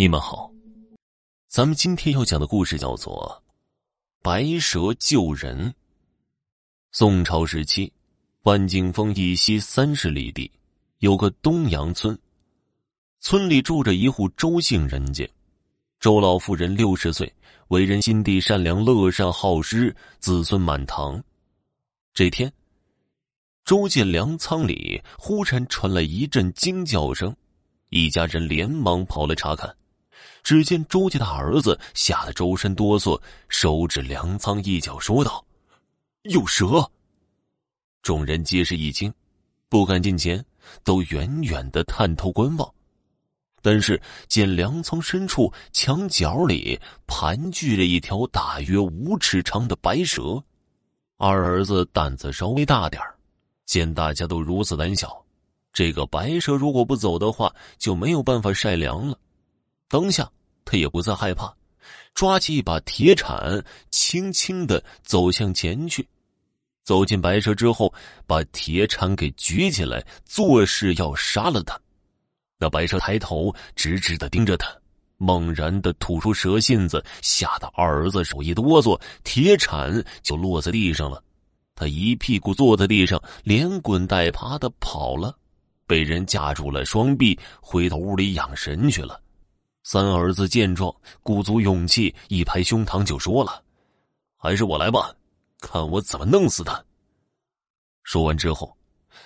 你们好，咱们今天要讲的故事叫做《白蛇救人》。宋朝时期，万景峰以西三十里地有个东阳村，村里住着一户周姓人家。周老妇人六十岁，为人心地善良、乐善好施，子孙满堂。这天，周家粮仓里忽然传来一阵惊叫声，一家人连忙跑来查看。只见周家的儿子吓得周身哆嗦，手指粮仓一角，说道：“有蛇！”众人皆是一惊，不敢近前，都远远的探头观望。但是见粮仓深处墙角里盘踞着一条大约五尺长的白蛇。二儿子胆子稍微大点见大家都如此胆小，这个白蛇如果不走的话，就没有办法晒粮了。当下，他也不再害怕，抓起一把铁铲，轻轻的走向前去。走进白蛇之后，把铁铲给举起来，作势要杀了他。那白蛇抬头，直直的盯着他，猛然的吐出蛇信子，吓得二儿子手一哆嗦，铁铲就落在地上了。他一屁股坐在地上，连滚带爬的跑了，被人架住了双臂，回到屋里养神去了。三儿子见状，鼓足勇气，一拍胸膛就说了：“还是我来吧，看我怎么弄死他。”说完之后，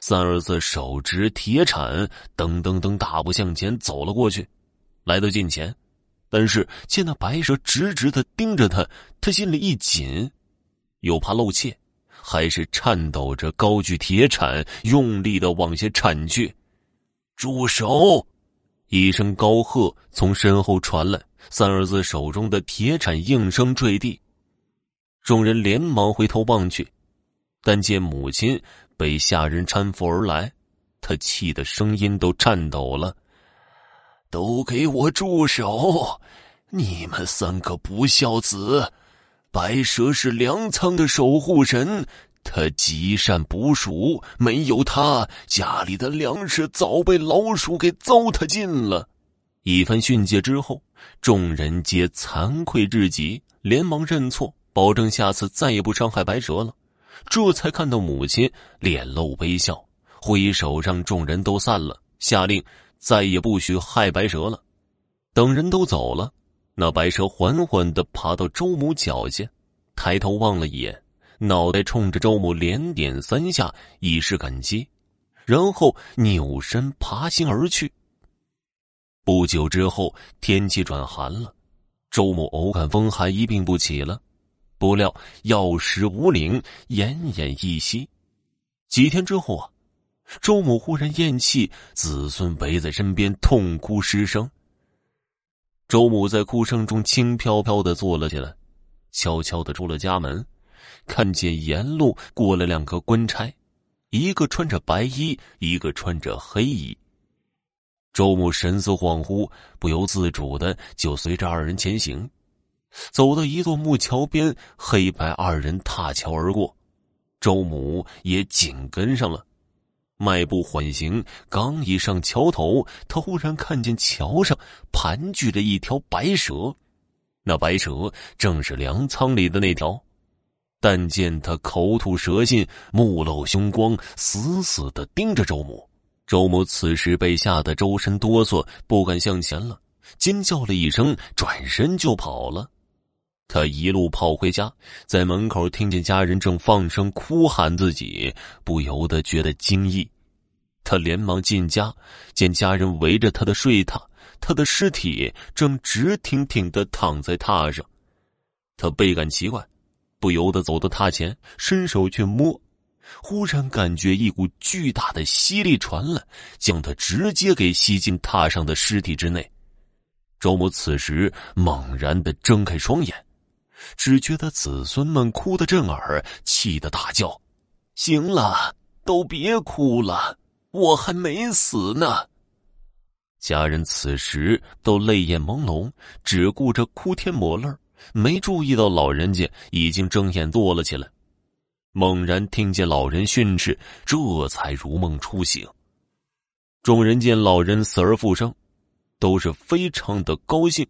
三儿子手执铁铲，噔噔噔大步向前走了过去。来到近前，但是见那白蛇直直的盯着他，他心里一紧，又怕露怯，还是颤抖着高举铁铲，用力的往下铲去。住手！一声高喝从身后传来，三儿子手中的铁铲应声坠地。众人连忙回头望去，但见母亲被下人搀扶而来，他气得声音都颤抖了：“都给我住手！你们三个不孝子！白蛇是粮仓的守护神。”他积善捕鼠，没有他，家里的粮食早被老鼠给糟蹋尽了。一番训诫之后，众人皆惭愧至极，连忙认错，保证下次再也不伤害白蛇了。这才看到母亲脸露微笑，挥手让众人都散了，下令再也不许害白蛇了。等人都走了，那白蛇缓缓的爬到周母脚下，抬头望了一眼。脑袋冲着周母连点三下，以示感激，然后扭身爬行而去。不久之后，天气转寒了，周母偶感风寒，一病不起了。不料药石无灵，奄奄一息。几天之后啊，周母忽然咽气，子孙围在身边痛哭失声。周母在哭声中轻飘飘的坐了起来，悄悄的出了家门。看见沿路过了两个官差，一个穿着白衣，一个穿着黑衣。周母神色恍惚，不由自主的就随着二人前行，走到一座木桥边，黑白二人踏桥而过，周母也紧跟上了，迈步缓行，刚一上桥头，他忽然看见桥上盘踞着一条白蛇，那白蛇正是粮仓里的那条。但见他口吐舌信，目露凶光，死死的盯着周母。周母此时被吓得周身哆嗦，不敢向前了，尖叫了一声，转身就跑了。他一路跑回家，在门口听见家人正放声哭喊自己，不由得觉得惊异。他连忙进家，见家人围着他的睡榻，他的尸体正直挺挺的躺在榻上。他倍感奇怪。不由得走到榻前，伸手去摸，忽然感觉一股巨大的吸力传来，将他直接给吸进榻上的尸体之内。周母此时猛然的睁开双眼，只觉得子孙们哭得震耳，气得大叫：“行了，都别哭了，我还没死呢！”家人此时都泪眼朦胧，只顾着哭天抹泪。没注意到老人家已经睁眼坐了起来，猛然听见老人训斥，这才如梦初醒。众人见老人死而复生，都是非常的高兴，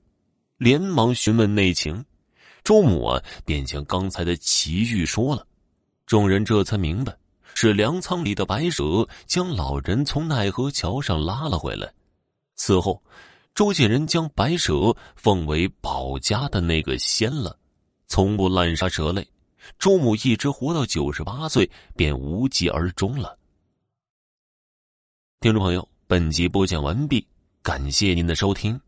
连忙询问内情。周母啊，便将刚才的奇遇说了，众人这才明白，是粮仓里的白蛇将老人从奈何桥上拉了回来。此后，周家人将白蛇奉为保家的那个仙了，从不滥杀蛇类。周母一直活到九十八岁，便无疾而终了。听众朋友，本集播讲完毕，感谢您的收听。